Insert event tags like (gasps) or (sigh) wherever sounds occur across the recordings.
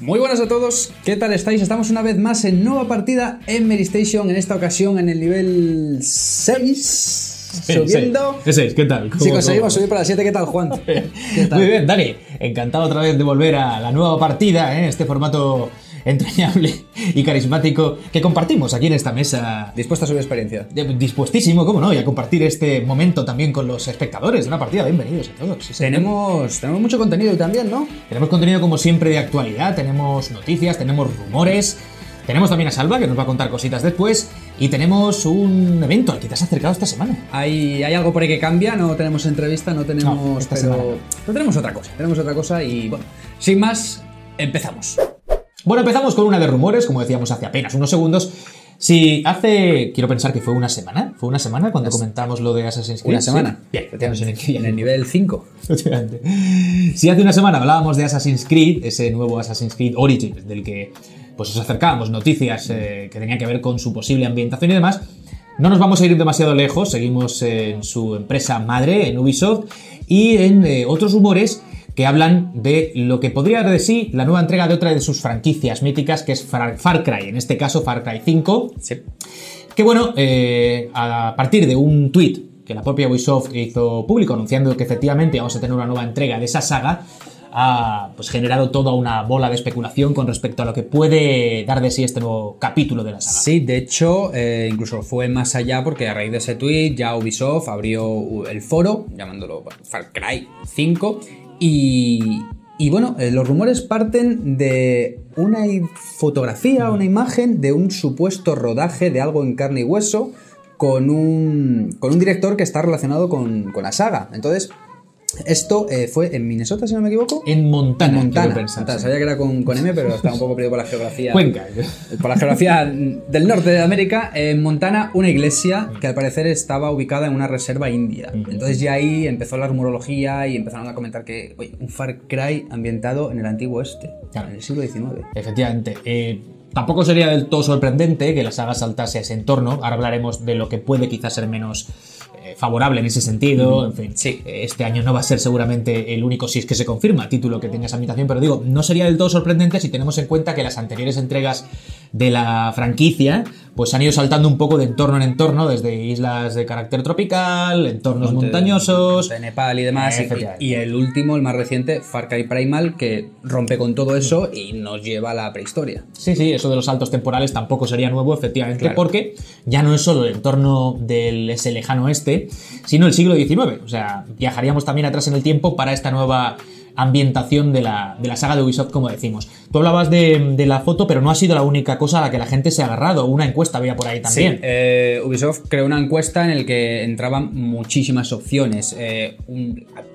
Muy buenas a todos, ¿qué tal estáis? Estamos una vez más en nueva partida en Mary Station, en esta ocasión en el nivel 6, subiendo. Ese es, ¿qué tal? Si ¿Cómo- conseguimos cómo? subir para la 7, ¿qué tal, Juan? (laughs) ¿Qué tal? Muy bien, Dani. Encantado otra vez de volver a la nueva partida, ¿eh? este formato entrañable y carismático que compartimos aquí en esta mesa. Dispuesto a subir experiencia. Dispuestísimo, cómo no, y a compartir este momento también con los espectadores de una partida. Bienvenidos a todos. Tenemos, tenemos mucho contenido también, ¿no? Tenemos contenido como siempre de actualidad, tenemos noticias, tenemos rumores, tenemos también a Salva que nos va a contar cositas después y tenemos un evento al que te has acercado esta semana. Hay, hay algo por ahí que cambia, no tenemos entrevista, no tenemos. No, esta pero, semana no. pero tenemos otra cosa, tenemos otra cosa y bueno, sin más, empezamos. Bueno, empezamos con una de rumores, como decíamos hace apenas unos segundos. Si hace, quiero pensar que fue una semana, fue una semana cuando comentamos lo de Assassin's Creed. Una semana. Sí. Bien, en el nivel 5. Efectivamente. Si hace una semana hablábamos de Assassin's Creed, ese nuevo Assassin's Creed Origins, del que pues os acercábamos noticias eh, que tenían que ver con su posible ambientación y demás, no nos vamos a ir demasiado lejos, seguimos en su empresa madre, en Ubisoft, y en eh, otros rumores que hablan de lo que podría dar de sí la nueva entrega de otra de sus franquicias míticas, que es Far, Cry, en este caso Far Cry 5, Sí. que bueno, eh, a partir de un tweet que la propia Ubisoft hizo público anunciando que efectivamente vamos a tener una nueva entrega de esa saga, ha pues, generado toda una bola de especulación con respecto a lo que puede dar de sí este nuevo capítulo de la saga. Sí, de hecho, eh, incluso fue más allá porque a raíz de ese tweet ya Ubisoft abrió el foro, llamándolo Far Cry 5, y, y bueno, eh, los rumores parten de una fotografía, una imagen de un supuesto rodaje de algo en carne y hueso con un, con un director que está relacionado con, con la saga. Entonces, esto eh, fue en Minnesota, si no me equivoco. En Montana, Montana. quiero pensar, Montana. sí. Sabía que era con, con M, pero estaba un poco perdido por la geografía. Cuenca. Por la geografía del norte de América, en Montana, una iglesia que al parecer estaba ubicada en una reserva india. Entonces ya ahí empezó la rumorología y empezaron a comentar que, oye, un Far Cry ambientado en el antiguo este, Claro. en el siglo XIX. Efectivamente. Eh, tampoco sería del todo sorprendente que la saga saltase a ese entorno. Ahora hablaremos de lo que puede quizás ser menos favorable en ese sentido. En fin, Sí. eh, este año no va a ser seguramente el único, si es que se confirma, título que tenga esa ambientación, pero digo, no sería del todo sorprendente si tenemos en cuenta que las anteriores entregas de la franquicia pues han ido saltando un poco de entorno en entorno, desde islas de carácter tropical, entornos Monte- montañosos. De Nepal y demás. Eh, y- el último, el más reciente, Far Cry Primal, que rompe con todo eso y nos lleva a la prehistoria. Sí, sí, eso de los saltos temporales tampoco sería nuevo, efectivamente, Claro. porque ya no es solo el entorno del ese lejano oeste, sino el siglo XIX. O sea, viajaríamos también atrás en el tiempo para esta nueva ambientación de la, de la saga de Ubisoft, como decimos. Tú hablabas de, de la foto, pero no ha sido la única cosa a la que la gente se ha agarrado. Una encuesta había por ahí también. Eh, Ubisoft creó una encuesta en la que entraban muchísimas opciones. Eh,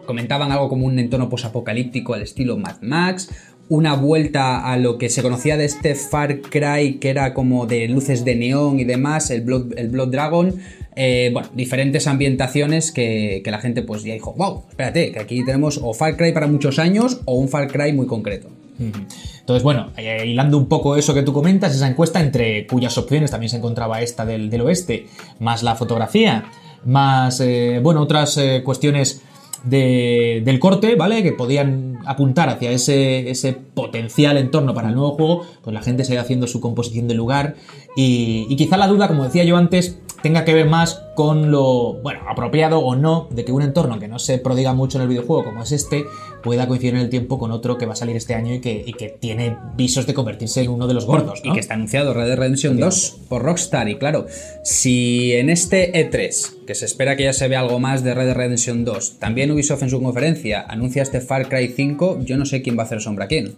comentaban algo como un entorno posapocalíptico al estilo Mad Max, una vuelta a lo que se conocía de este Far Cry, que era como de luces de neón y demás, el Blood, el Blood Dragon. Eh, bueno, diferentes ambientaciones que, que la gente pues ya dijo, wow, espérate, que aquí tenemos o Far Cry para muchos años o un Far Cry muy concreto. Entonces, bueno, eh, hilando un poco eso que tú comentas, esa encuesta entre cuyas opciones también se encontraba esta del, del oeste, más la fotografía, más, eh, bueno, otras cuestiones de- del corte, ¿vale? Que podían apuntar hacia ese, ese potencial entorno para el nuevo juego, pues la gente se ha haciendo su composición de lugar y quizá la duda, como decía yo antes, tenga que ver más con lo, bueno, apropiado o no de que un entorno que no se prodiga mucho en el videojuego como es este, pueda coincidir en el tiempo con otro que va a salir este año y que, y que tiene visos de convertirse en uno de los gordos, ¿no? Y que está anunciado Red Dead Redemption 2 por Rockstar. Y claro, si en este E3, que se espera que ya se vea algo más de Red Dead Redemption 2, también Ubisoft en su conferencia anuncia este Far Cry 5, yo no sé quién va a hacer sombra a quién.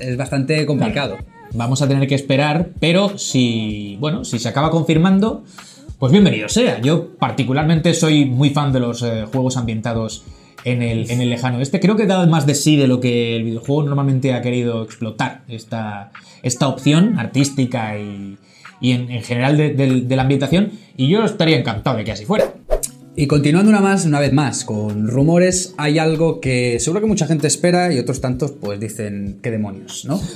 Es bastante complicado. Vamos a tener que esperar, pero si, bueno, si se acaba confirmando, pues bienvenido sea. Yo particularmente soy muy fan de los eh, juegos ambientados en el, en el lejano oeste. Creo que da más de sí de lo que el videojuego normalmente ha querido explotar, esta, esta opción artística y, y en, en general de, de- de la ambientación, y yo estaría encantado de que así fuera. Y continuando una más, una vez más, con rumores, hay algo que seguro que mucha gente espera y otros tantos pues dicen, ¿qué demonios, no? (laughs)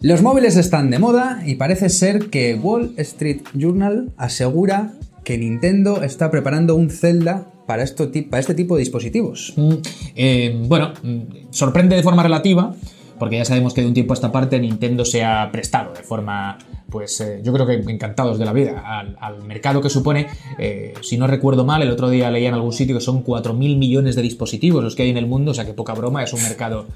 Los móviles están de moda y parece ser que Wall Street Journal asegura que Nintendo está preparando un Zelda para, este tipo de dispositivos. Mm, eh, bueno, mm, sorprende de forma relativa porque ya sabemos que de un tiempo a esta parte Nintendo se ha prestado de forma, pues eh, yo creo que encantados de la vida, al, mercado que supone, eh, si no recuerdo mal, el otro día leía en algún sitio que son 4.000 millones de dispositivos los que hay en el mundo, o sea que poca broma, es un mercado,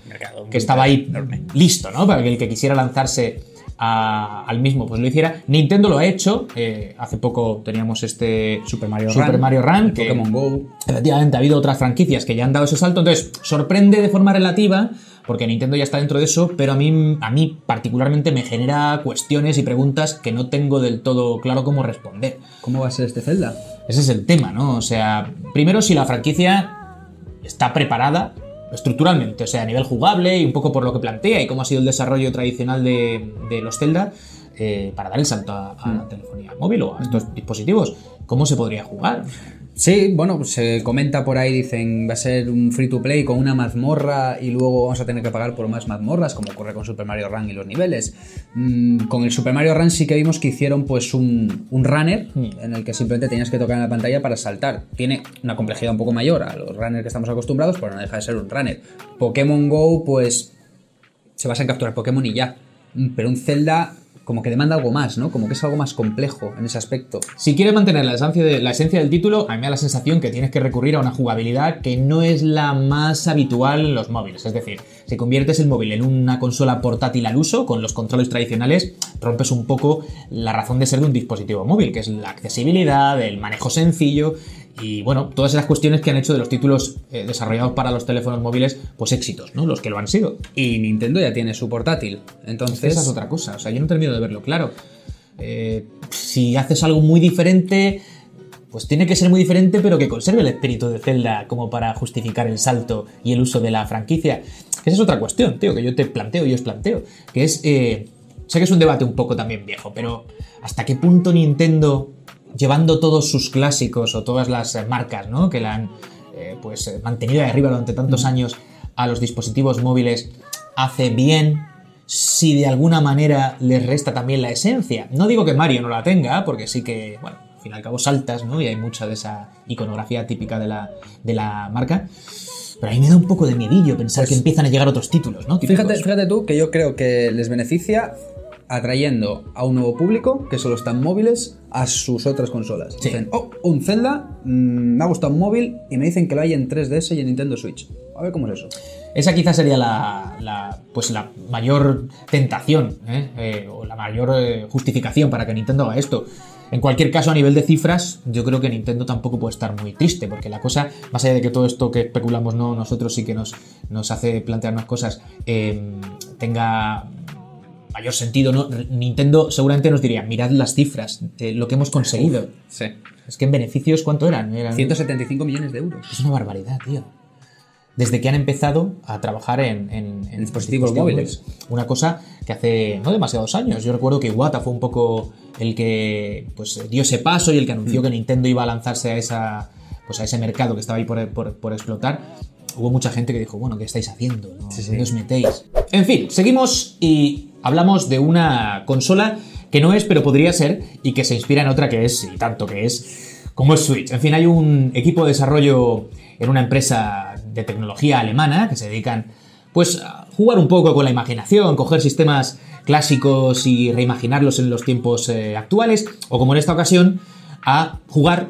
que estaba ahí listo, ¿no? Para que el que quisiera lanzarse al mismo pues lo hiciera. Nintendo lo ha hecho. Eh, hace poco teníamos este Super Mario Super Run, Mario Run, Pokémon Go. Efectivamente, ha habido otras franquicias que ya han dado ese salto. Entonces, sorprende de forma relativa porque Nintendo ya está dentro de eso, pero a mí, a mí particularmente me genera cuestiones y preguntas que no tengo del todo claro cómo responder. ¿Cómo va a ser este Zelda? Ese es el tema, ¿no? O sea, primero si la franquicia está preparada estructuralmente, o sea, a nivel jugable y un poco por lo que plantea y cómo ha sido el desarrollo tradicional de, los Zelda eh, para dar el salto a, a, la mm. telefonía móvil o a estos dispositivos. ¿Cómo se podría jugar? Sí, bueno, pues se comenta por ahí, dicen, va a ser un free to play con una mazmorra y luego vamos a tener que pagar por más mazmorras, como ocurre con Super Mario Run y los niveles. Mm, con el Super Mario Run sí que vimos que hicieron pues un, runner hmm. en el que simplemente tenías que tocar en la pantalla para saltar. Tiene una complejidad un poco mayor a los runners que estamos acostumbrados, pero no deja de ser un runner. Pokémon Go, pues se basa en capturar Pokémon y ya. Mm, pero un Zelda como que demanda algo más, ¿no? Como que es algo más complejo en ese aspecto. Si quieres mantener la esencia, del título, a mí me da la sensación que tienes que recurrir a una jugabilidad que no es la más habitual en los móviles. Es decir, si conviertes el móvil en una consola portátil al uso, con los controles tradicionales, rompes un poco la razón de ser de un dispositivo móvil, que es la accesibilidad, el manejo sencillo y bueno, todas esas cuestiones que han hecho de los títulos eh, desarrollados para los teléfonos móviles, pues éxitos, ¿no? Los que lo han sido. Y Nintendo ya tiene su portátil. Entonces. Esa es otra cosa. O sea, yo no termino de verlo claro. Eh, si haces algo muy diferente, pues tiene que ser muy diferente, pero que conserve el espíritu de Zelda como para justificar el salto y el uso de la franquicia. Esa es otra cuestión, tío, que yo te planteo y os planteo. Que es. Eh, sé que es un debate un poco también viejo, pero ¿hasta qué punto Nintendo llevando todos sus clásicos o todas las eh, marcas ¿no? que la han eh, pues, eh, mantenido de arriba durante tantos años a los dispositivos móviles, hace bien si de alguna manera les resta también la esencia. No digo que Mario no la tenga, porque sí que, bueno, al fin y al cabo saltas, ¿no? Y hay mucha de esa iconografía típica de la, de la marca. Pero a mí me da un poco de miedillo pensar pues que empiezan a llegar otros títulos, ¿no? Fíjate, fíjate tú que yo creo que les beneficia atrayendo a un nuevo público que solo están móviles a sus otras consolas. Dicen, oh, un Zelda, mm, me ha gustado un móvil y me dicen que lo hay en 3DS y en Nintendo Switch. A ver cómo es eso. Esa quizás sería la, pues la mayor tentación ¿eh? Eh, o la mayor eh, justificación para que Nintendo haga esto. En cualquier caso, a nivel de cifras, yo creo que Nintendo tampoco puede estar muy triste, porque la cosa, más allá de que todo esto que especulamos no, nosotros sí que nos, nos hace plantearnos cosas, tenga mayor sentido, ¿no? Nintendo seguramente nos diría, mirad las cifras, lo que hemos conseguido. sí. Es que en beneficios, ¿cuánto eran? eran? 175 millones de euros. Es una barbaridad, tío. Desde que han empezado a trabajar en, dispositivos, móviles. Una cosa que hace no demasiados años. Yo recuerdo que Iwata fue un poco el que pues, dio ese paso y el que anunció mm. que Nintendo iba a lanzarse a, esa, pues, a ese mercado que estaba ahí por, por explotar hubo mucha gente que dijo, bueno, ¿qué estáis haciendo? ¿No, os metéis? En fin, seguimos y hablamos de una consola que no es, pero podría ser, y que se inspira en otra que es, y tanto que es, como es Switch. En fin, hay un equipo de desarrollo en una empresa de tecnología alemana que se dedican, pues, a jugar un poco con la imaginación, coger sistemas clásicos y reimaginarlos en los tiempos eh, actuales, o como en esta ocasión, a jugar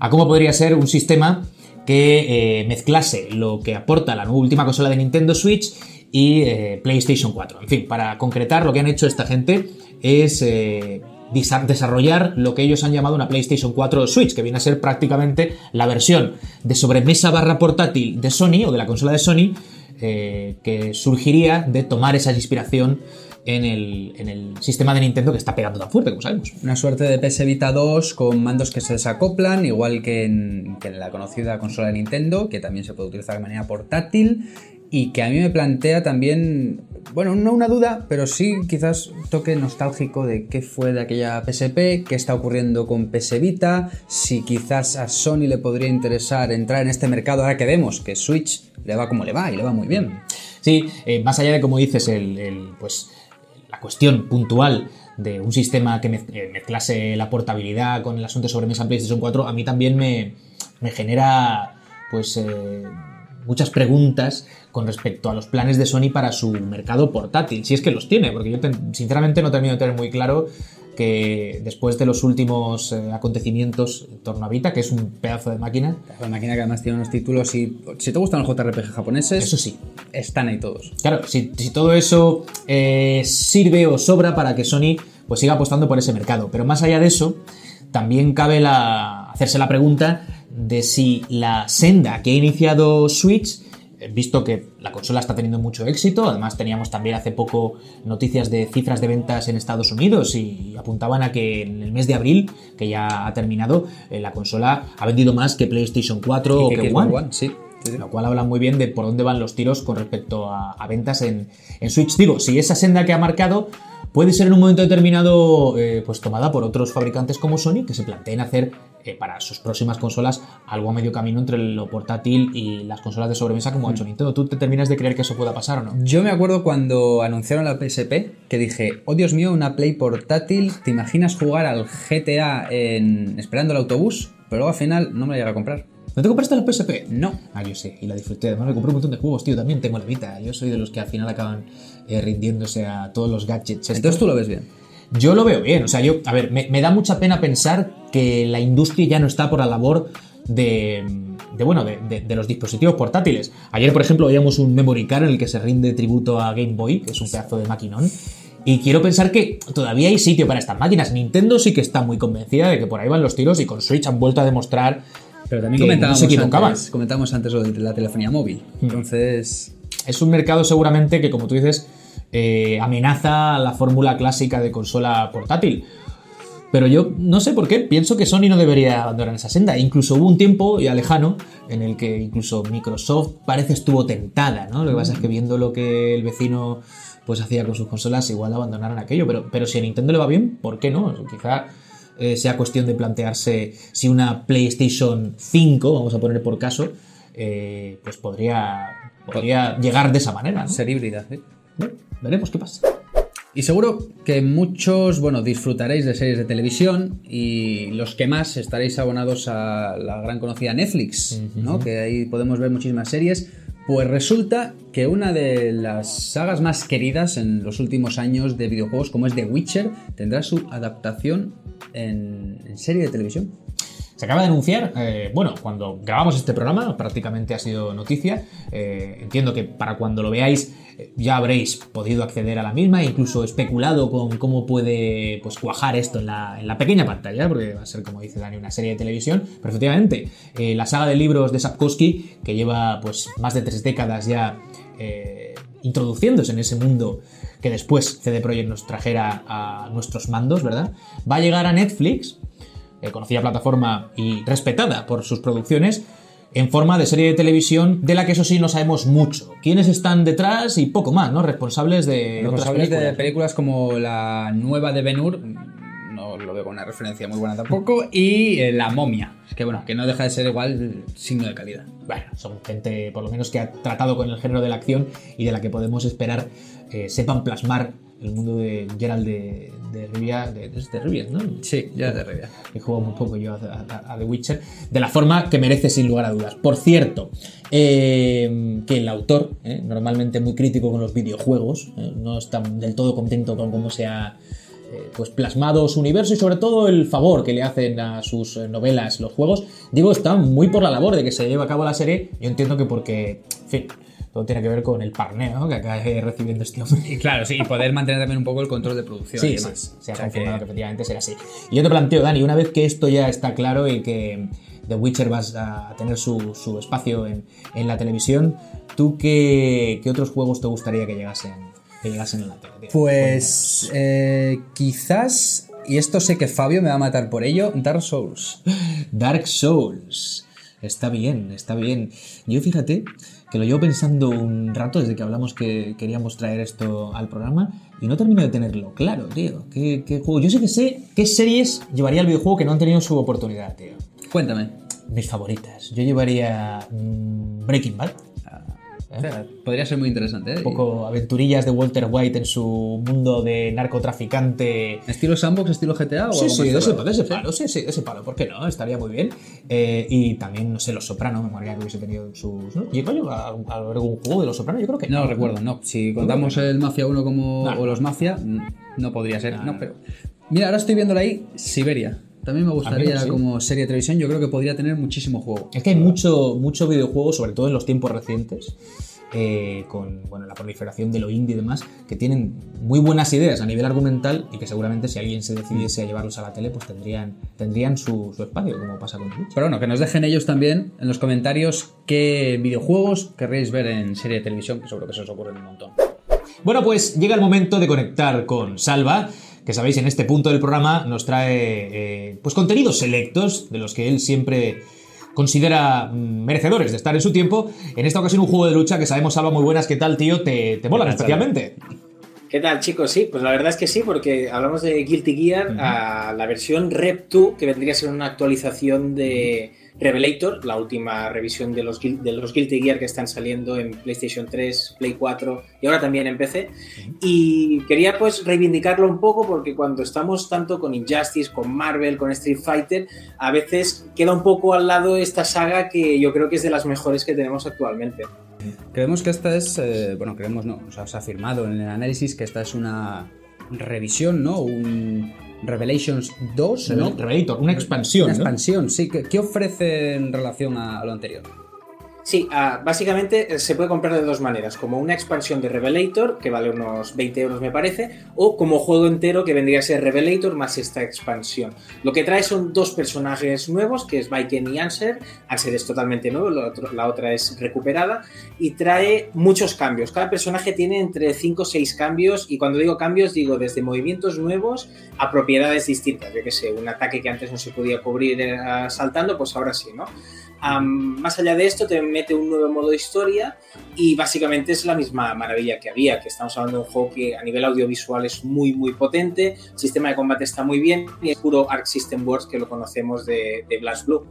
a cómo podría ser un sistema que eh, mezclase lo que aporta la última consola de Nintendo Switch y eh, PlayStation 4. En fin, para concretar, lo que han hecho esta gente es eh, desarrollar lo que ellos han llamado una PlayStation 4 Switch, que viene a ser prácticamente la versión de sobremesa barra portátil de Sony o de la consola de Sony, que surgiría de tomar esa inspiración en el, sistema de Nintendo que está pegando tan fuerte, como sabemos. Una suerte de PS Vita 2 con mandos que se desacoplan, igual que en, la conocida consola de Nintendo, que también se puede utilizar de manera portátil y que a mí me plantea también, bueno, no una duda, pero sí quizás toque nostálgico de qué fue de aquella PSP, qué está ocurriendo con PS Vita, si quizás a Sony le podría interesar entrar en este mercado ahora que vemos que Switch le va como le va y le va muy bien. Sí, eh, más allá de como dices, el pues la cuestión puntual de un sistema que eh, mezclase la portabilidad con el asunto sobre mesa PlayStation 4, a mí también me, genera, pues, eh, muchas preguntas con respecto a los planes de Sony para su mercado portátil, si es que los tiene, porque yo sinceramente no termino de tener muy claro que después de los últimos eh, acontecimientos en torno a Vita, que es un pedazo de máquina. La máquina que además tiene unos títulos y si te gustan los JRPG japoneses, eso sí, están ahí todos. Claro, si, todo eso eh, sirve o sobra para que Sony pues siga apostando por ese mercado. Pero más allá de eso, también cabe la, hacerse la pregunta de si la senda que ha iniciado Switch, eh, visto que la consola está teniendo mucho éxito, además teníamos también hace poco noticias de cifras de ventas en Estados Unidos y apuntaban a que en el mes de abril, que ya ha terminado, eh, la consola ha vendido más que PlayStation 4 o que, One. sí. Lo cual habla muy bien de por dónde van los tiros con respecto a, ventas en, en Switch. Digo, si esa senda que ha marcado puede ser en un momento determinado eh, pues tomada por otros fabricantes como Sony que se planteen hacer eh, para sus próximas consolas algo a medio camino entre lo portátil y las consolas de sobremesa como ha hecho. Nintendo. ¿Tú te terminas de creer que eso pueda pasar o no? Yo me acuerdo cuando anunciaron la PSP que dije, oh Dios mío, una Play portátil, ¿te imaginas jugar al GTA en... esperando el autobús? Pero luego al final no me la llegué a comprar. ¿No te compraste la PSP? No. Ah, yo sí, y la disfruté. Además me compré un montón de juegos, tío. También tengo la Vita. Yo soy de los que al final acaban eh, rindiéndose a todos los gadgets. Entonces tú lo ves bien. Yo lo veo bien. O sea, yo, a ver, me, da mucha pena pensar que la industria ya no está por la labor de, de bueno, de, de, los dispositivos portátiles. Ayer, por ejemplo, veíamos un memory card en el que se rinde tributo a Game Boy, que es un pedazo de maquinón. Y quiero pensar que todavía hay sitio para estas máquinas. Nintendo sí que está muy convencida de que por ahí van los tiros y con Switch han vuelto a demostrar pero también comentábamos, antes, comentábamos antes lo de la telefonía móvil. Hmm. Entonces. Es un mercado seguramente que, como tú dices, eh, amenaza la fórmula clásica de consola portátil. Pero yo no sé por qué, pienso que Sony no debería abandonar esa senda. Incluso hubo un tiempo ya lejano en el que incluso Microsoft parece estuvo tentada, ¿no? Lo que pasa es que viendo lo que el vecino pues hacía con sus consolas, igual abandonaron aquello. Pero, pero si a Nintendo le va bien, ¿por qué no? Quizá eh, sea cuestión de plantearse si una PlayStation 5, vamos a poner por caso, eh, pues podría, podría llegar de esa manera. Ser híbrida, ¿eh? veremos qué pasa. Y seguro que muchos, bueno, disfrutaréis de series de televisión y los que más estaréis abonados a la gran conocida Netflix, ¿no? Que ahí podemos ver muchísimas series. Pues resulta que una de las sagas más queridas en los últimos años de videojuegos, como es The Witcher, tendrá su adaptación en, serie de televisión. Se acaba de anunciar, eh, bueno, cuando grabamos este programa prácticamente ha sido noticia. Eh, entiendo que para cuando lo veáis eh, ya habréis podido acceder a la misma, incluso especulado con cómo puede pues, cuajar esto en la, pequeña pantalla, porque va a ser, como dice Dani, una serie de televisión. Pero efectivamente, la saga de libros de Sapkowski, que lleva pues, más de tres décadas ya introduciéndose en ese mundo que después CD Projekt nos trajera a nuestros mandos, ¿verdad? Va a llegar a Netflix, eh, conocida plataforma y respetada por sus producciones, en forma de serie de televisión de la que eso sí no sabemos mucho. ¿Quiénes están detrás y poco más, ¿no? Responsables de Responsables películas. de películas como la nueva de Ben Hur, no lo veo con una referencia muy buena tampoco, (laughs) y eh, La momia, que bueno, que no deja de ser igual signo de calidad. Bueno, son gente por lo menos que ha tratado con el género de la acción y de la que podemos esperar sepan plasmar el mundo de Gerald de, de Rivia, de, de Rivia, ¿no? Sí, ya de Rivia. He jugado muy poco yo a, The Witcher, de la forma que merece sin lugar a dudas. Por cierto, eh, que el autor, eh, normalmente muy crítico con los videojuegos, eh, no está del todo contento con cómo se ha pues plasmado su universo y sobre todo el favor que le hacen a sus novelas los juegos. Digo, está muy por la labor de que se lleve a cabo la serie. Yo entiendo que porque, en fin, todo tiene que ver con el parneo que acaba recibiendo este hombre. Y claro, sí, y poder mantener también un poco el control de producción. Sí, sí, se ha confirmado que... efectivamente será así. Y yo te planteo, Dani, una vez que esto ya está claro y que The Witcher va a tener su, espacio en, la televisión, ¿tú qué, otros juegos te gustaría que llegasen, que llegasen a la tele? Pues eh, quizás, y esto sé que Fabio me va a matar por ello, Dark Souls. (gasps) Dark Souls. Está bien, está bien. Yo fíjate que lo llevo pensando un rato desde que hablamos que queríamos traer esto al programa y no termino de tenerlo claro, tío. ¿Qué, juego? Yo sé que sé qué series llevaría el videojuego que no han tenido su oportunidad, tío. Cuéntame. Mis favoritas. Yo llevaría mm, Breaking Bad. Podría ser muy interesante. ¿eh? Un poco aventurillas de Walter White en su mundo de narcotraficante. ¿Estilo sandbox, estilo GTA? O Sí, algo sí, de ese, de ese palo, sí, sí, de ese palo, ¿por qué no? Estaría muy bien. Eh, y también, no sé, Los Sopranos, me molaría que hubiese tenido sus. ¿no? ¿Llegó yo a, a algún juego de Los Sopranos? Yo creo que No recuerdo, no. Si contamos el Mafia 1 como. No. o los Mafia, no podría ser. No, No, no. pero. Mira, ahora estoy viéndola ahí, Siberia. También me gustaría sí. como serie de televisión. Yo creo que podría tener muchísimo juego. Es que hay mucho, mucho videojuego, sobre todo en los tiempos recientes, eh, con bueno, la proliferación de lo indie y demás, que tienen muy buenas ideas a nivel argumental y que seguramente si alguien se decidiese a llevarlos a la tele, pues tendrían, tendrían su, su espacio, como pasa con Twitch. Pero bueno, que nos dejen ellos también en los comentarios qué videojuegos querréis ver en serie de televisión, que seguro que se os ocurren un montón. Bueno, pues llega el momento de conectar con Salva, que sabéis, en este punto del programa nos trae eh, pues contenidos selectos de los que él siempre considera mm, merecedores de estar en su tiempo. En esta ocasión un juego de lucha que sabemos, Salva, muy buenas. ¿Qué tal, tío? ¿Te, te molan especialmente? ¿Qué tal, chicos? Sí, pues la verdad es que sí, porque hablamos de Guilty Gear, a la versión Rev 2, que vendría a ser una actualización de Revelator, la última revisión de los, de los Guilty Gear que están saliendo en PlayStation 3, Play 4 y ahora también en PC. Y quería pues reivindicarlo un poco porque cuando estamos tanto con Injustice, con Marvel, con Street Fighter, a veces queda un poco al lado esta saga que yo creo que es de las mejores que tenemos actualmente. Creemos que esta es, eh, bueno, creemos no, o sea, se ha afirmado en el análisis que esta es una revisión, ¿no? Un Revelations 2, ¿no? Revel- Revelator, una expansión, Una ¿no? expansión, sí. ¿Qué, qué ofrece en relación a, a lo anterior? Sí, ah, básicamente eh, se puede comprar de dos maneras, como una expansión de Revelator, que vale unos 20 euros me parece, o como juego entero que vendría a ser Revelator más esta expansión. Lo que trae son dos personajes nuevos, que es Viken y Answer. Answer es totalmente nuevo, la, otro- la otra es recuperada, y trae muchos cambios. Cada personaje tiene entre 5 o 6 cambios, y cuando digo cambios digo desde movimientos nuevos a propiedades distintas. Yo que sé, un ataque que antes no se podía cubrir eh, saltando, pues ahora sí, ¿no? Am, más allá de esto, te mete un nuevo modo historia y básicamente es la misma maravilla que había, que estamos hablando de un juego que a nivel audiovisual es muy, muy potente, el sistema de combate está muy bien y es puro Arc System Works que lo conocemos de, de Blast Blue.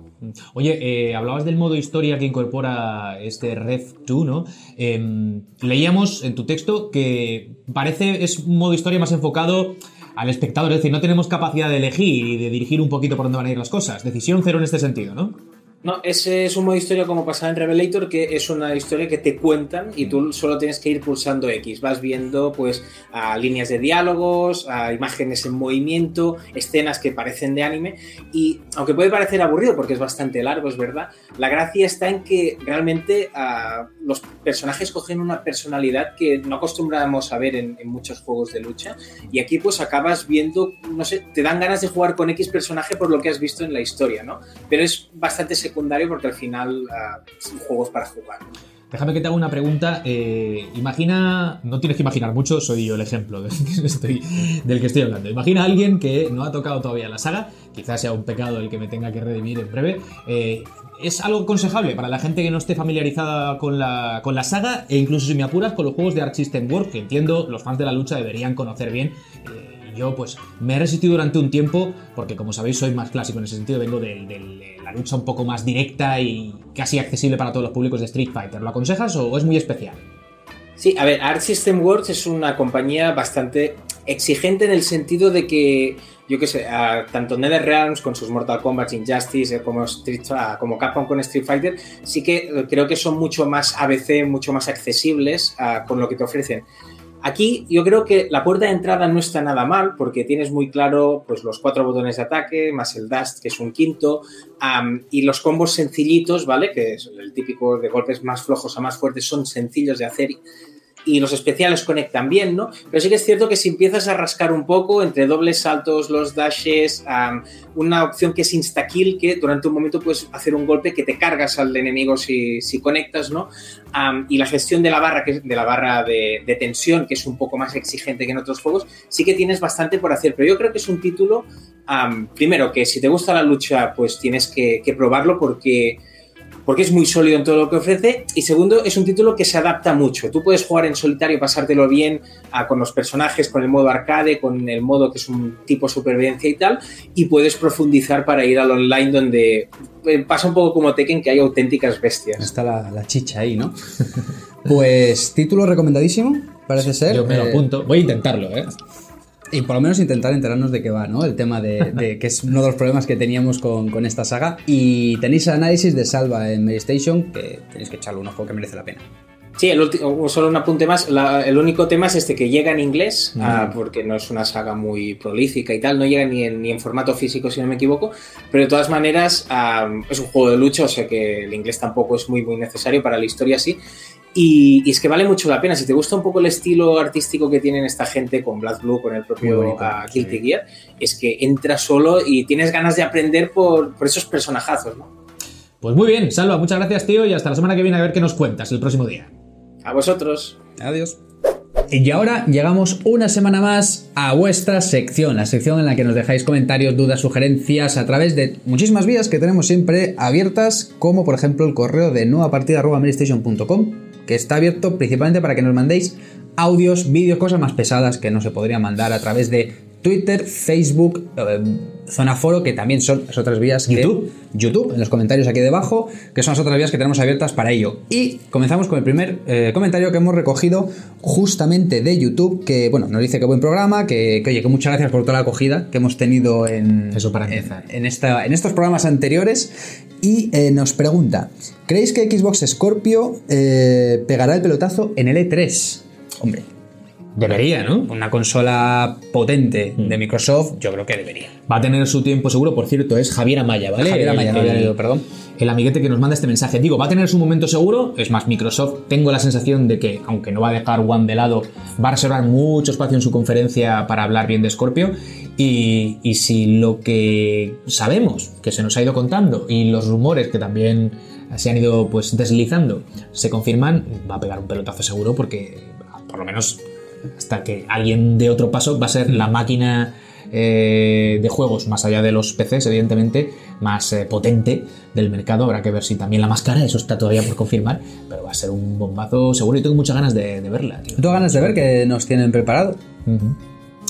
Oye, eh, hablabas del modo historia que incorpora este Rev 2, ¿no? Em, leíamos en tu texto que parece es un modo historia más enfocado al espectador, es decir, no tenemos capacidad de elegir y de dirigir un poquito por dónde van a ir las cosas. Decisión cero en este sentido, ¿no? No, ese es un modo historia como pasaba en Revelator, que es una historia que te cuentan y tú solo tienes que ir pulsando X. Vas viendo pues a líneas de diálogos, a imágenes en movimiento, escenas que parecen de anime y aunque puede parecer aburrido porque es bastante largo, es verdad, la gracia está en que realmente ah, los personajes cogen una personalidad que no acostumbramos a ver en, en muchos juegos de lucha y aquí pues acabas viendo, no sé, te dan ganas de jugar con X personaje por lo que has visto en la historia, ¿no? Pero es bastante secundario porque al final ah, son juegos para jugar. Déjame que te haga una pregunta. eh, imagina, no tienes que imaginar mucho, soy yo el ejemplo del que (laughs) estoy, del que estoy hablando. Imagina a alguien que no ha tocado todavía la saga, quizás sea un pecado el que me tenga que redimir en breve. eh, es algo aconsejable para la gente que no esté familiarizada con la, con la saga e incluso si me apuras con los juegos de Arc System Works, que entiendo los fans de la lucha deberían conocer bien. eh, yo pues me he resistido durante un tiempo porque como sabéis soy más clásico en ese sentido, vengo del- del- de lucha un poco más directa y casi accesible para todos los públicos de Street Fighter. ¿Lo aconsejas o es muy especial? Sí, a ver, Arc System Works es una compañía bastante exigente en el sentido de que, yo qué sé, tanto NetherRealms con sus Mortal Kombat, Injustice, eh, como, Street, ah, como Capcom con Street Fighter, sí que eh, creo que son mucho más ABC, mucho más accesibles ah, con lo que te ofrecen. Aquí yo creo que la puerta de entrada no está nada mal porque tienes muy claro pues, los cuatro botones de ataque, más el dash, que es un quinto, y los combos sencillitos, ¿vale? Que es el típico de golpes más flojos a más fuertes, son sencillos de hacer y los especiales conectan bien, ¿no? Pero sí que es cierto que si empiezas a rascar un poco entre dobles saltos, los dashes, am, una opción que es insta-kill, que durante un momento puedes hacer un golpe que te cargas al enemigo si, si conectas, ¿no? Am, y la gestión de la barra, que es de la barra de, de tensión, que es un poco más exigente que en otros juegos, sí que tienes bastante por hacer. Pero yo creo que es un título, am, primero, que si te gusta la lucha, pues tienes que, que probarlo porque porque es muy sólido en todo lo que ofrece. Y segundo, es un título que se adapta mucho. Tú puedes jugar en solitario, pasártelo bien ah, con los personajes, con el modo arcade, con el modo que es un tipo supervivencia y tal, y puedes profundizar para ir al online donde eh, pasa un poco como Tekken, que hay auténticas bestias. Está la, la chicha ahí, ¿no? (laughs) Pues título recomendadísimo, parece ser. Yo me lo Eh, apunto. Voy a intentarlo, ¿eh? Y por lo menos intentar enterarnos de qué va, ¿no? El tema de, de- que es uno de los problemas que teníamos con, con esta saga. Y tenéis el análisis de Salva en Medistation, que tenéis que echarle un ojo que merece la pena. Sí, el último, solo un apunte más. la- el único tema es este que llega en inglés, ah, porque no es una saga muy prolífica y tal, no llega ni en, ni en formato físico, si no me equivoco. Pero de todas maneras, ah, es un juego de lucha, o sea que el inglés tampoco es muy, muy necesario para la historia así. Y, y es que vale mucho la pena. Si te gusta un poco el estilo artístico que tienen esta gente con Black Blue, con el propio bonito, ah, Guilty Gear, es que entras solo y tienes ganas de aprender por, por esos personajazos, ¿no? Pues muy bien, Salva, muchas gracias, tío, y hasta la semana que viene a ver qué nos cuentas el próximo día. A vosotros. Adiós. Y ahora llegamos una semana más a vuestra sección, la sección en la que nos dejáis comentarios, dudas, sugerencias a través de muchísimas vías que tenemos siempre abiertas, como por ejemplo el correo de nuevapartida.com, que está abierto principalmente para que nos mandéis audios, vídeos, cosas más pesadas que no se podrían mandar a través de Twitter, Facebook, eh, Zona Foro, que también son las otras vías que- YouTube. YouTube, en los comentarios aquí debajo, que son las otras vías que tenemos abiertas para ello. Y comenzamos con el primer eh, comentario que hemos recogido justamente de YouTube, que bueno, nos dice que buen programa, que, que, oye, que muchas gracias por toda la acogida que hemos tenido en, Eso para en, en esta, en estos programas anteriores. Y eh, nos pregunta, ¿creéis que Xbox Scorpio pegará el pelotazo en el E3? Hombre, Debería, ¿no? una consola potente de Microsoft, yo creo que debería. Va a tener su tiempo seguro, por cierto, es Javier Amaya, ¿vale? Javier Amaya, el, leído, perdón. el amiguete que nos manda este mensaje. Digo, va a tener su momento seguro, es más, Microsoft, tengo la sensación de que, aunque no va a dejar One de lado, va a reservar mucho espacio en su conferencia para hablar bien de Scorpio. Y, y si lo que sabemos, que se nos ha ido contando, y los rumores que también se han ido pues deslizando, se confirman, va a pegar un pelotazo seguro porque, por lo menos hasta que alguien dé otro paso, va a ser la máquina eh, de juegos, más allá de los PCs, evidentemente, más eh, potente del mercado. Habrá que ver si también la más cara, eso está todavía por confirmar, pero va a ser un bombazo seguro y tengo muchas ganas de, de verla. tío. ¿Tengo ganas de ver que nos tienen preparado?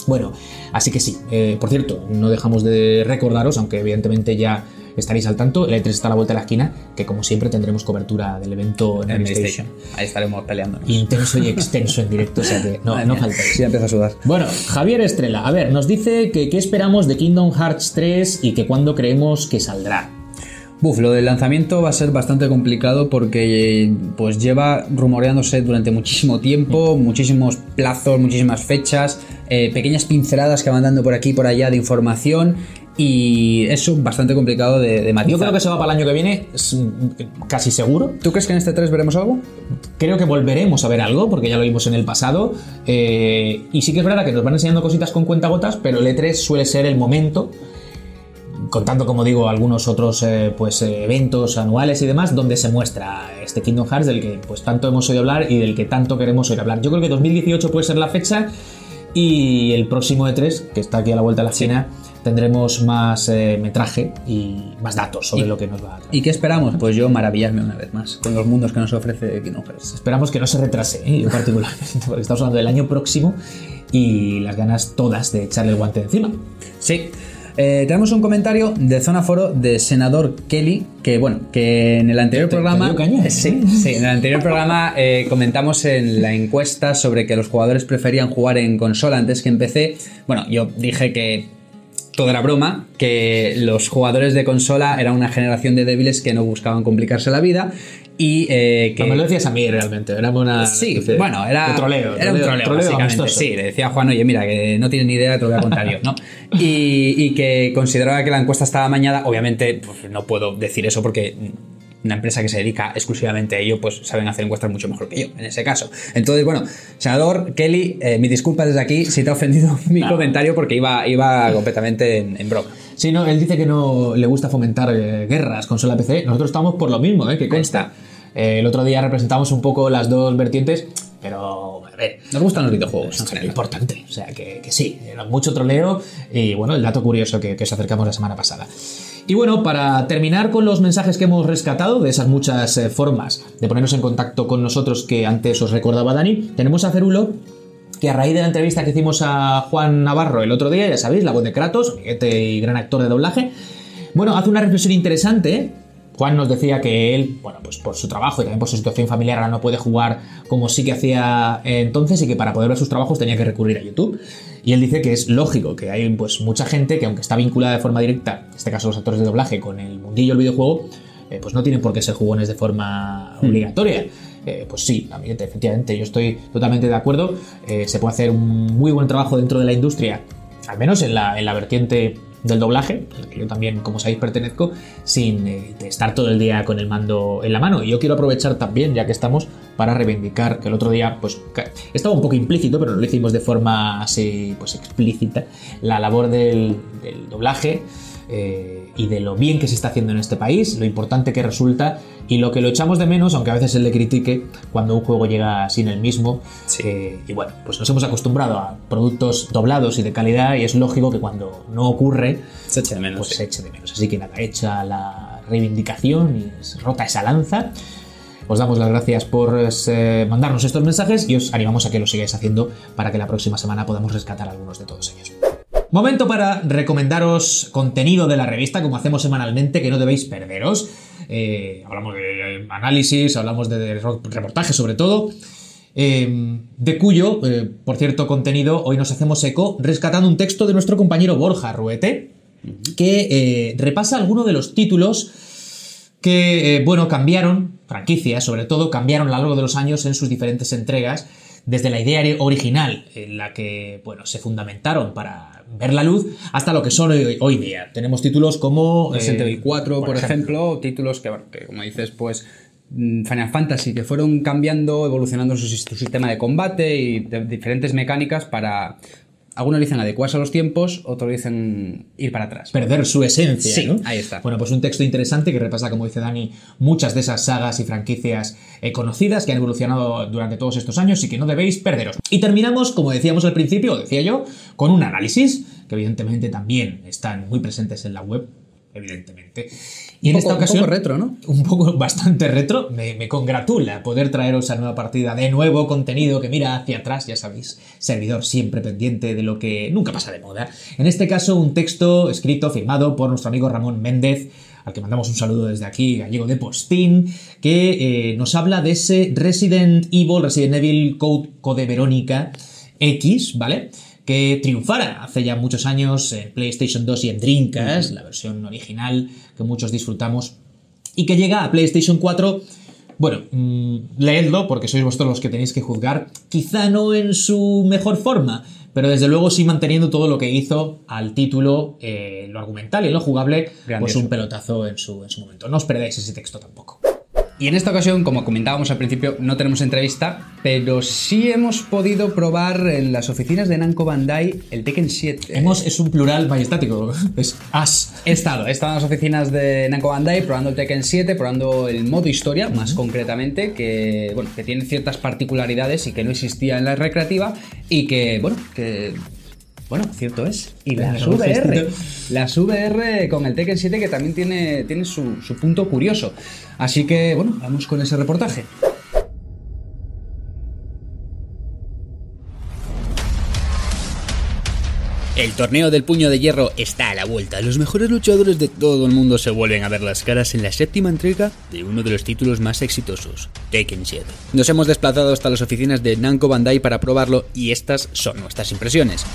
Bueno, así que sí. Eh, por cierto, no dejamos de recordaros, aunque evidentemente ya estaréis al tanto, el E3 está a la vuelta de la esquina, que como siempre tendremos cobertura del evento en En PlayStation. PlayStation. Ahí estaremos peleándonos. Intenso y extenso en directo, o sea que no, Madre no (laughs) faltéis. Ya empieza a sudar. Bueno, Javier Estrella, a ver, nos dice que qué esperamos de Kingdom Hearts 3 y que cuándo creemos que saldrá. Buf, lo del lanzamiento va a ser bastante complicado porque pues lleva rumoreándose durante muchísimo tiempo, muchísimos plazos, muchísimas fechas, eh, pequeñas pinceladas que van dando por aquí y por allá de información y eso bastante complicado de, de matizar. Yo creo que se va para el año que viene, es, casi seguro. ¿Tú crees que en este 3 veremos algo? Creo que volveremos a ver algo, porque ya lo vimos en el pasado. eh, y sí que es verdad que nos van enseñando cositas con cuentagotas, pero el E3 suele ser el momento, contando, como digo, algunos otros eh, pues, eh, eventos anuales y demás, donde se muestra este Kingdom Hearts del que pues, tanto hemos oído hablar y del que tanto queremos oír hablar. Yo creo que 2018 puede ser la fecha y el próximo E3, que está aquí a la vuelta de la esquina, tendremos más eh, metraje y más datos sobre lo que nos va a traer. ¿Y qué esperamos? Pues yo maravillarme una vez más con los mundos que nos ofrece Kingdom Hearts. Esperamos que no se retrase, ¿eh? yo particularmente, (laughs) porque estamos hablando del año próximo y las ganas todas de echarle el guante encima. Sí. Eh, tenemos un comentario de Zona Foro de senador Kelly, que bueno, que en el anterior Te- te programa... caña, ¿eh? (laughs) sí, sí, en el anterior programa eh, comentamos en la encuesta sobre que los jugadores preferían jugar en consola antes que en PC. Bueno, yo dije que todo era broma, que los jugadores de consola eran una generación de débiles que no buscaban complicarse la vida y eh, que... No me lo decías a mí realmente, era una. Sí, de- bueno, era, de troleo, era un troleo, básicamente. Sí, le decía a Juan, oye, mira, que no tienes ni idea, te lo voy a contar yo, ¿no? Y, y que consideraba que la encuesta estaba amañada. Obviamente, pues, no puedo decir eso porque una empresa que se dedica exclusivamente a ello, pues saben hacer encuestas mucho mejor que yo, en ese caso. Entonces, bueno, senador Kelly, eh, mi disculpa desde aquí si te ha ofendido (laughs) mi comentario porque iba, iba completamente en, en broma. Sí, no, él dice que no le gusta fomentar eh, guerras consola PC. Nosotros estamos por lo mismo, ¿eh? que consta. Eh, el otro día representamos un poco las dos vertientes, pero a ver, Nos gustan los videojuegos en es general. importante. O sea, que, que sí, mucho troleo y bueno, el dato curioso que, que os acercamos la semana pasada. Y bueno, para terminar con los mensajes que hemos rescatado de esas muchas eh, formas de ponernos en contacto con nosotros que antes os recordaba Dani, tenemos a Cerulo que a raíz de la entrevista que hicimos a Juan Navarro el otro día, ya sabéis, la voz de Kratos, amiguete y gran actor de doblaje, bueno, hace una reflexión interesante, Juan nos decía que él, bueno, pues por su trabajo y también por su situación familiar ahora no puede jugar como sí que hacía entonces y que para poder ver sus trabajos tenía que recurrir a YouTube. Y él dice que es lógico que hay pues mucha gente que aunque está vinculada de forma directa, en este caso los actores de doblaje, con el mundillo del videojuego, eh, pues no tienen por qué ser jugones de forma Hmm. obligatoria. Eh, pues sí, efectivamente, yo estoy totalmente de acuerdo. Eh, se puede hacer un muy buen trabajo dentro de la industria, al menos en la, en la vertiente del doblaje, al que yo también, como sabéis, pertenezco, sin eh, estar todo el día con el mando en la mano. Y yo quiero aprovechar también, ya que estamos, para reivindicar que el otro día, pues, estaba un poco implícito, pero lo hicimos de forma así, pues, explícita, la labor del doblaje eh, y de lo bien que se está haciendo en este país, lo importante que resulta y lo que lo echamos de menos, aunque a veces se le critique cuando un juego llega sin el mismo. Eh, y bueno, pues nos hemos acostumbrado a productos doblados y de calidad y es lógico que cuando no ocurre, Se echa de menos. pues sí. se eche de menos. Así que nada, hecha la reivindicación y es rota esa lanza. Os damos las gracias por eh, mandarnos estos mensajes y os animamos a que lo sigáis haciendo para que la próxima semana podamos rescatar algunos de todos ellos. Momento para recomendaros contenido de la revista, como hacemos semanalmente, que no debéis perderos. Eh, hablamos de eh, análisis, hablamos de, reportajes sobre todo. eh, de cuyo, eh, por cierto, contenido, hoy nos hacemos eco rescatando un texto de nuestro compañero Borja Ruete, que repasa algunos de los títulos que, bueno, cambiaron, franquicias sobre todo, cambiaron a lo largo de los años en sus diferentes entregas, desde la idea original en la que, bueno, se fundamentaron para ver la luz, hasta lo que son hoy, hoy día. Tenemos títulos como... Resident Evil 4, por, ejemplo, títulos que, como dices, pues mm, Final Fantasy, que fueron cambiando, evolucionando su, sis- su sistema de combate y de- diferentes mecánicas para... Algunos dicen adecuarse a los tiempos, otros dicen ir para atrás. perder su esencia. Sí, ¿no? ahí está. Bueno, pues un texto interesante que repasa, como dice Dani, muchas de esas sagas y franquicias eh, conocidas que han evolucionado durante todos estos años y que no debéis perderos. Y terminamos, como decíamos al principio, o decía yo, con un análisis, que evidentemente también están muy presentes en la web, evidentemente. Y en esta poco- un ocasión, poco retro, ¿no? Un poco (laughs) bastante retro. Me, me congratula poder traeros a nueva partida de nuevo contenido que mira hacia atrás, ya sabéis, servidor siempre pendiente de lo que nunca pasa de moda. En este caso, un texto escrito, firmado por nuestro amigo Ramón Méndez, al que mandamos un saludo desde aquí, gallego de Postín, que eh, nos habla de ese Resident Evil, Resident Evil Code, Code Verónica X, ¿vale? Que triunfara hace ya muchos años en PlayStation 2 y en Dreamcast, la versión original que muchos disfrutamos, y que llega a PlayStation 4. Bueno, mm, leedlo porque sois vosotros los que tenéis que juzgar, quizá no en su mejor forma, pero desde luego sí manteniendo todo lo que hizo al título, eh, lo argumental y lo jugable, pues un pelotazo en su, en su momento. No os perdáis ese texto tampoco. Y en esta ocasión, como comentábamos al principio, no tenemos entrevista, pero sí hemos podido probar en las oficinas de Namco Bandai el Tekken 7. Hemos, es un plural majestático, es as. He estado, he estado en las oficinas de Namco Bandai probando el Tekken 7, probando el modo historia, más concretamente, que, bueno, que tiene ciertas particularidades y que no existía en la recreativa y que, bueno, que... Bueno, cierto es. Y las VR. gestito. Las VR con el Tekken 7 que también tiene, tiene su, su punto curioso. Así que, bueno, vamos con ese reportaje. El torneo del puño de hierro está a la vuelta. Los mejores luchadores de todo el mundo se vuelven a ver las caras en la séptima entrega de uno de los títulos más exitosos, Tekken 7. Nos hemos desplazado hasta las oficinas de Namco Bandai para probarlo y estas son nuestras impresiones.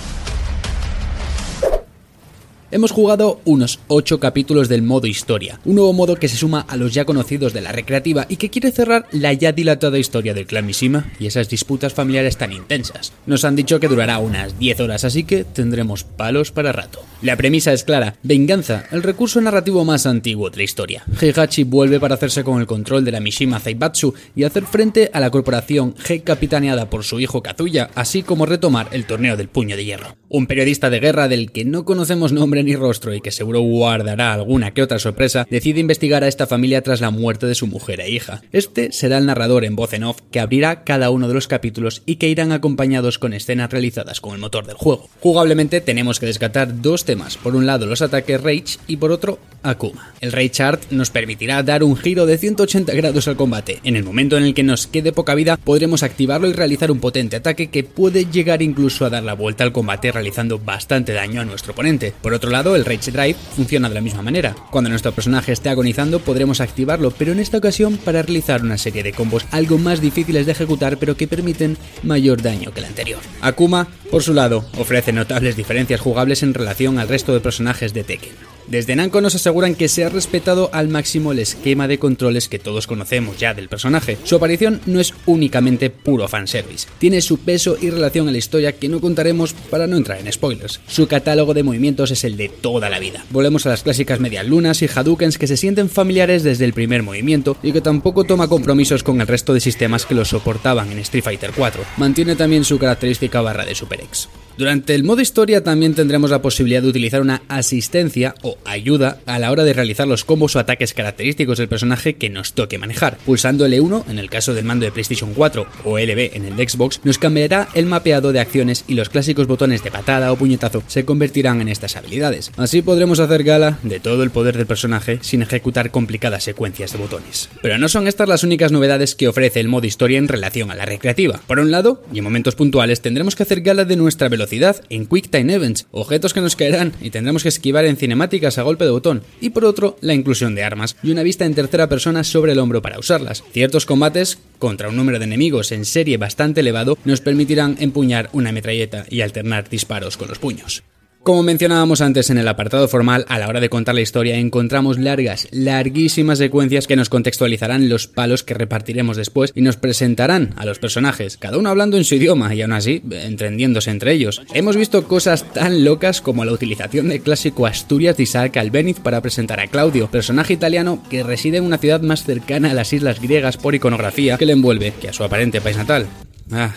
Hemos jugado unos 8 capítulos del modo historia, un nuevo modo que se suma a los ya conocidos de la recreativa y que quiere cerrar la ya dilatada historia del clan Mishima y esas disputas familiares tan intensas. Nos han dicho que durará unas 10 horas, así que tendremos palos para rato. La premisa es clara, venganza, el recurso narrativo más antiguo de la historia. Heihachi vuelve para hacerse con el control de la Mishima Zaibatsu y hacer frente a la corporación G capitaneada por su hijo Kazuya, así como retomar el torneo del puño de hierro. Un periodista de guerra del que no conocemos nombre ni rostro y que seguro guardará alguna que otra sorpresa, decide investigar a esta familia tras la muerte de su mujer e hija. Este será el narrador en voz en off que abrirá cada uno de los capítulos y que irán acompañados con escenas realizadas con el motor del juego. Jugablemente tenemos que descartar dos temas, por un lado los ataques Rage y por otro Akuma. El Rage Art nos permitirá dar un giro de 180 grados al combate. En el momento en el que nos quede poca vida podremos activarlo y realizar un potente ataque que puede llegar incluso a dar la vuelta al combate realizado realizando bastante daño a nuestro oponente. Por otro lado, el Rage Drive funciona de la misma manera. Cuando nuestro personaje esté agonizando podremos activarlo, pero en esta ocasión para realizar una serie de combos algo más difíciles de ejecutar pero que permiten mayor daño que el anterior. Akuma, por su lado, ofrece notables diferencias jugables en relación al resto de personajes de Tekken. Desde Namco nos aseguran que se ha respetado al máximo el esquema de controles que todos conocemos ya del personaje. Su aparición no es únicamente puro fanservice, tiene su peso y relación a la historia que no contaremos para no entrar en spoilers. Su catálogo de movimientos es el de toda la vida. Volvemos a las clásicas medialunas y hadoukens que se sienten familiares desde el primer movimiento y que tampoco toma compromisos con el resto de sistemas que lo soportaban en Street Fighter 4. Mantiene también su característica barra de Super X. Durante el modo historia también tendremos la posibilidad de utilizar una asistencia o ayuda a la hora de realizar los combos o ataques característicos del personaje que nos toque manejar. Pulsando L1 en el caso del mando de PlayStation 4 o LB en el Xbox nos cambiará el mapeado de acciones y los clásicos botones de patada o puñetazo se convertirán en estas habilidades. Así podremos hacer gala de todo el poder del personaje sin ejecutar complicadas secuencias de botones. Pero no son estas las únicas novedades que ofrece el modo historia en relación a la recreativa. Por un lado, y en momentos puntuales tendremos que hacer gala de nuestra velocidad en Quick Time Events, objetos que nos caerán y tendremos que esquivar en cinemáticas a golpe de botón, y por otro, la inclusión de armas y una vista en tercera persona sobre el hombro para usarlas. Ciertos combates contra un número de enemigos en serie bastante elevado nos permitirán empuñar una metralleta y alternar disparos con los puños. Como mencionábamos antes en el apartado formal, a la hora de contar la historia encontramos largas, larguísimas secuencias que nos contextualizarán los palos que repartiremos después y nos presentarán a los personajes, cada uno hablando en su idioma y aún así entendiéndose entre ellos. Hemos visto cosas tan locas como la utilización del clásico Asturias de Isaac Albeniz para presentar a Claudio, personaje italiano que reside en una ciudad más cercana a las islas griegas por iconografía que le envuelve que a su aparente país natal. Ah,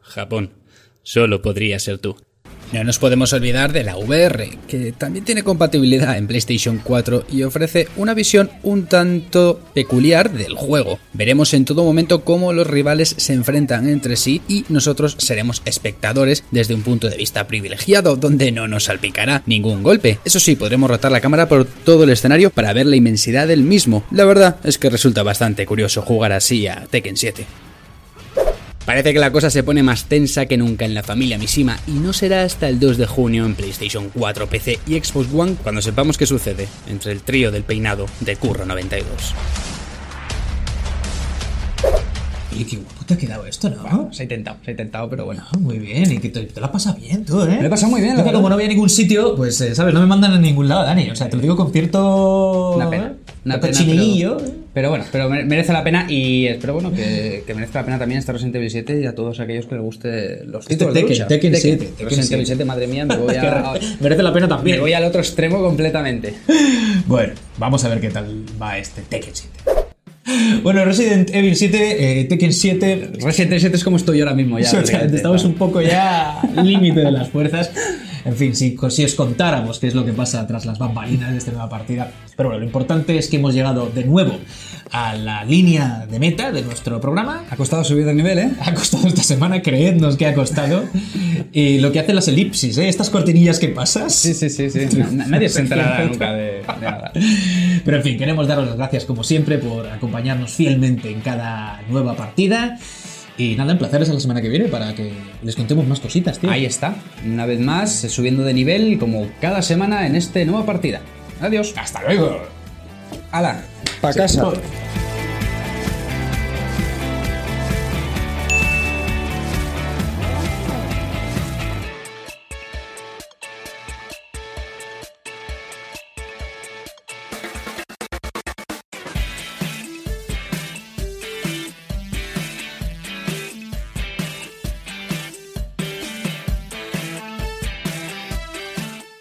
Japón. Solo podría ser tú. No nos podemos olvidar de la VR, que también tiene compatibilidad en PlayStation 4 y ofrece una visión un tanto peculiar del juego. Veremos en todo momento cómo los rivales se enfrentan entre sí y nosotros seremos espectadores desde un punto de vista privilegiado, donde no nos salpicará ningún golpe. Eso sí, podremos rotar la cámara por todo el escenario para ver la inmensidad del mismo. La verdad es que resulta bastante curioso jugar así a Tekken 7. Parece que la cosa se pone más tensa que nunca en la familia Mishima y no será hasta el 2 de junio en PlayStation 4, PC y Xbox One cuando sepamos qué sucede entre el trío del peinado de Curro 92. Oye, qué guapo te ha quedado esto, ¿no? se ha intentado, se ha intentado, pero bueno. Ah, muy bien, y que te, te lo has pasado bien tú, ¿eh? Me lo he pasado muy bien, Yo que como no voy a ningún sitio, pues, eh, ¿sabes? No me mandan a ningún lado, Dani. O sea, te lo digo con cierto... Una pena. Una pena, pero, ¿eh? Pero bueno, pero mere- merece la pena y espero bueno que, que merezca la pena también estar Resident Evil 7 y a todos aquellos que les guste los títulos de Tekken, lucha. Tekken 7, Tekken Resident 7. Evil 7, madre mía, me voy (laughs) a, Merece la pena también. me voy al otro extremo completamente. (laughs) Bueno, vamos a ver qué tal va este Tekken 7. Bueno, Resident Evil 7, eh, Tekken 7. Resident Evil 7 es como estoy yo ahora mismo ya. (laughs) Estamos un poco ya límite de las fuerzas. En fin, si, si os contáramos qué es lo que pasa tras las bambalinas de esta nueva partida. Pero bueno, lo importante es que hemos llegado de nuevo a la línea de meta de nuestro programa. Ha costado subir de nivel, ¿eh? Ha costado esta semana, creednos que ha costado. Y lo que hacen las elipsis, ¿eh? estas cortinillas que pasas. Sí, sí, sí, sí. (laughs) Na- Nadie se enterará nunca de, de nada. Pero en fin, queremos daros las gracias como siempre por acompañarnos fielmente en cada nueva partida. Y nada, emplazaros a la semana que viene para que les contemos más cositas, tío. Ahí está, una vez más, subiendo de nivel como cada semana en esta nueva partida. Adiós. Hasta luego. ¡Hala! ¡Pa casa!